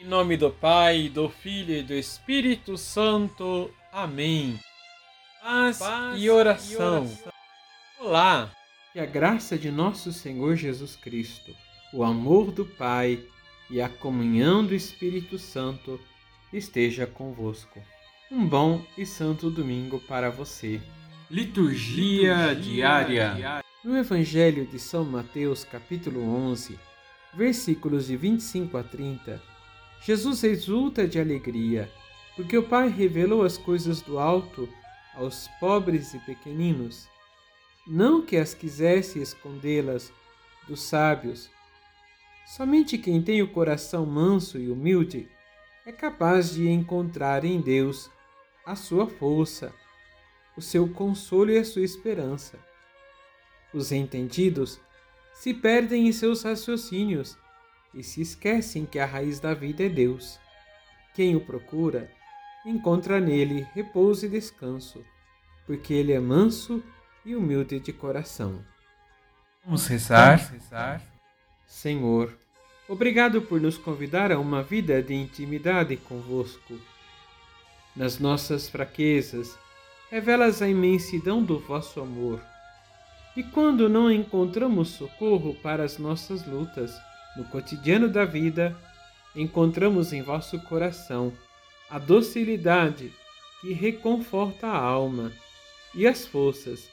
Em nome do Pai, do Filho e do Espírito Santo. Amém. Paz, Paz e, oração. e oração. Olá! Que a graça de nosso Senhor Jesus Cristo, o amor do Pai e a comunhão do Espírito Santo esteja convosco. Um bom e santo domingo para você. Liturgia, Liturgia diária. diária. No Evangelho de São Mateus, capítulo 11, versículos de 25 a 30, Jesus exulta de alegria, porque o Pai revelou as coisas do alto aos pobres e pequeninos não que as quisesse escondê-las dos sábios. Somente quem tem o coração manso e humilde é capaz de encontrar em Deus a sua força, o seu consolo e a sua esperança. Os entendidos se perdem em seus raciocínios e se esquecem que a raiz da vida é Deus. Quem o procura, encontra nele repouso e descanso, porque ele é manso e humilde de coração. Vamos rezar. Vamos rezar. Senhor, obrigado por nos convidar a uma vida de intimidade convosco. Nas nossas fraquezas, revelas a imensidão do vosso amor. E quando não encontramos socorro para as nossas lutas, no cotidiano da vida, encontramos em vosso coração a docilidade que reconforta a alma e as forças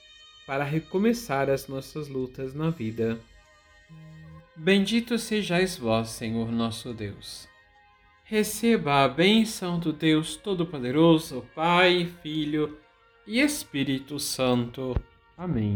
para recomeçar as nossas lutas na vida. Bendito sejais vós, Senhor nosso Deus. Receba a bênção do Deus Todo-Poderoso, Pai, Filho e Espírito Santo. Amém.